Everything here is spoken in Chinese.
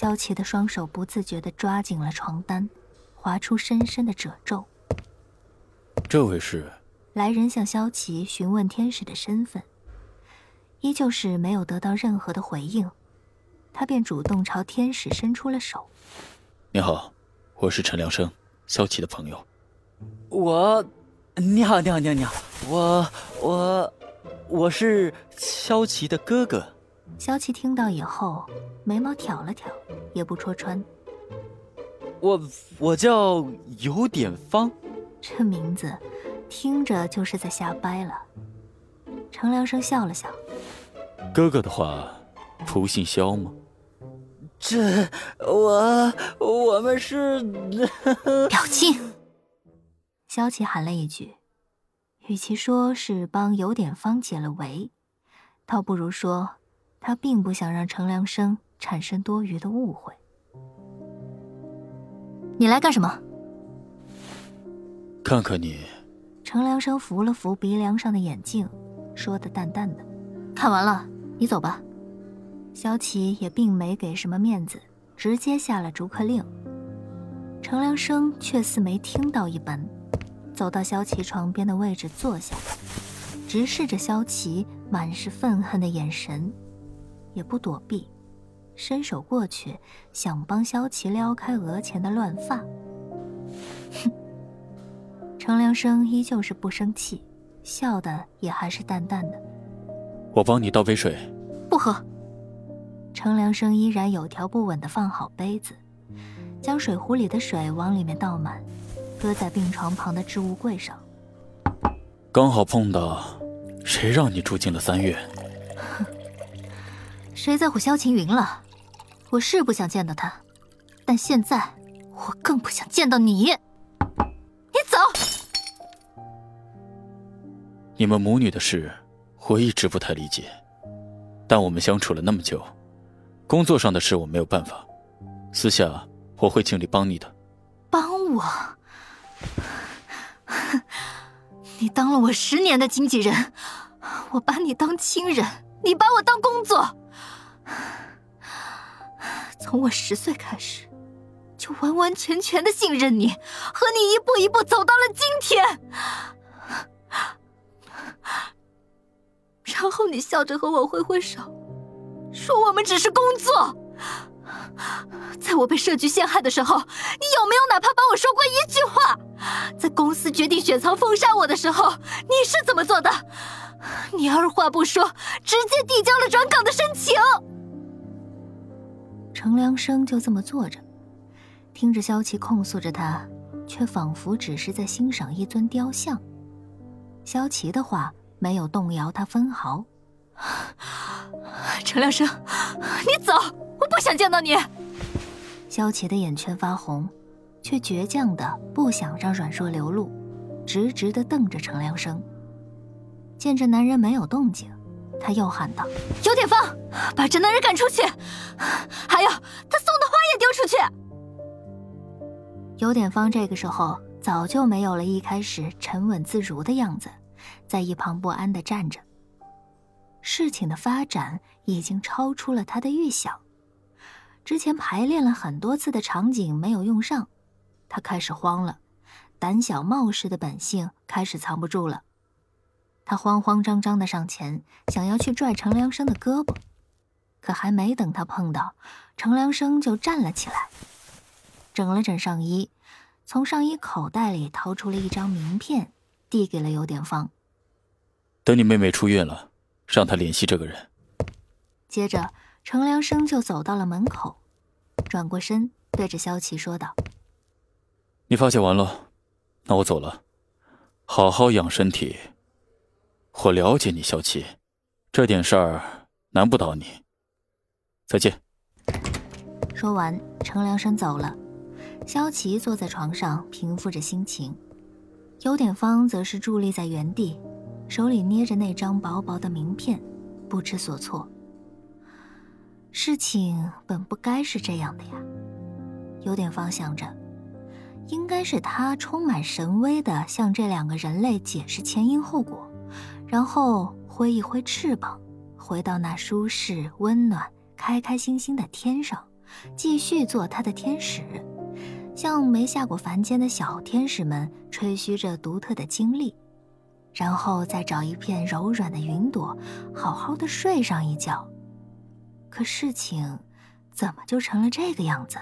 萧琪的双手不自觉地抓紧了床单，划出深深的褶皱。这位是？来人向萧琪询问天使的身份，依旧是没有得到任何的回应，他便主动朝天使伸出了手。你好，我是陈良生，萧琪的朋友。我，你好，你好，你好，你好，我我我是萧琪的哥哥。萧琪听到以后，眉毛挑了挑，也不戳穿。我我叫有点方，这名字听着就是在瞎掰了。程良生笑了笑，哥哥的话，不姓萧吗？这我我们是 表亲。萧琪喊了一句，与其说是帮有点方解了围，倒不如说他并不想让程良生产生多余的误会。你来干什么？看看你。程良生扶了扶鼻梁上的眼镜，说的淡淡的：“看完了，你走吧。”萧琪也并没给什么面子，直接下了逐客令。程良生却似没听到一般，走到萧琪床边的位置坐下，直视着萧琪满是愤恨的眼神，也不躲避，伸手过去想帮萧琪撩开额前的乱发。哼，程良生依旧是不生气，笑的也还是淡淡的。我帮你倒杯水，不喝。程良生依然有条不紊的放好杯子，将水壶里的水往里面倒满，搁在病床旁的置物柜上。刚好碰到，谁让你住进了三月？哼，谁在乎萧晴云了？我是不想见到他，但现在我更不想见到你。你走。你们母女的事，我一直不太理解，但我们相处了那么久。工作上的事我没有办法，私下我会尽力帮你的。帮我？你当了我十年的经纪人，我把你当亲人，你把我当工作。从我十岁开始，就完完全全的信任你，和你一步一步走到了今天。然后你笑着和我挥挥手。说我们只是工作，在我被设局陷害的时候，你有没有哪怕帮我说过一句话？在公司决定雪藏封杀我的时候，你是怎么做的？你二话不说，直接递交了转岗的申请。程良生就这么坐着，听着萧琪控诉着他，却仿佛只是在欣赏一尊雕像。萧琪的话没有动摇他分毫。程良生，你走！我不想见到你。萧琪的眼圈发红，却倔强的不想让软弱流露，直直的瞪着程良生。见这男人没有动静，他又喊道：“有点放，把这男人赶出去！还有，他送的花也丢出去！”有点方这个时候早就没有了一开始沉稳自如的样子，在一旁不安的站着。事情的发展已经超出了他的预想，之前排练了很多次的场景没有用上，他开始慌了，胆小冒失的本性开始藏不住了。他慌慌张张的上前，想要去拽程良生的胳膊，可还没等他碰到，程良生就站了起来，整了整上衣，从上衣口袋里掏出了一张名片，递给了尤典芳。等你妹妹出院了。让她联系这个人。接着，程良生就走到了门口，转过身对着萧琪说道：“你发泄完了，那我走了，好好养身体。我了解你，萧琪，这点事儿难不倒你。再见。”说完，程良生走了。萧琪坐在床上平复着心情，有点方则是伫立在原地。手里捏着那张薄薄的名片，不知所措。事情本不该是这样的呀，有点方想着，应该是他充满神威的向这两个人类解释前因后果，然后挥一挥翅膀，回到那舒适、温暖、开开心心的天上，继续做他的天使，向没下过凡间的小天使们吹嘘着独特的经历，然后再找一片柔软的云朵，好好的睡上一觉。可事情怎么就成了这个样子？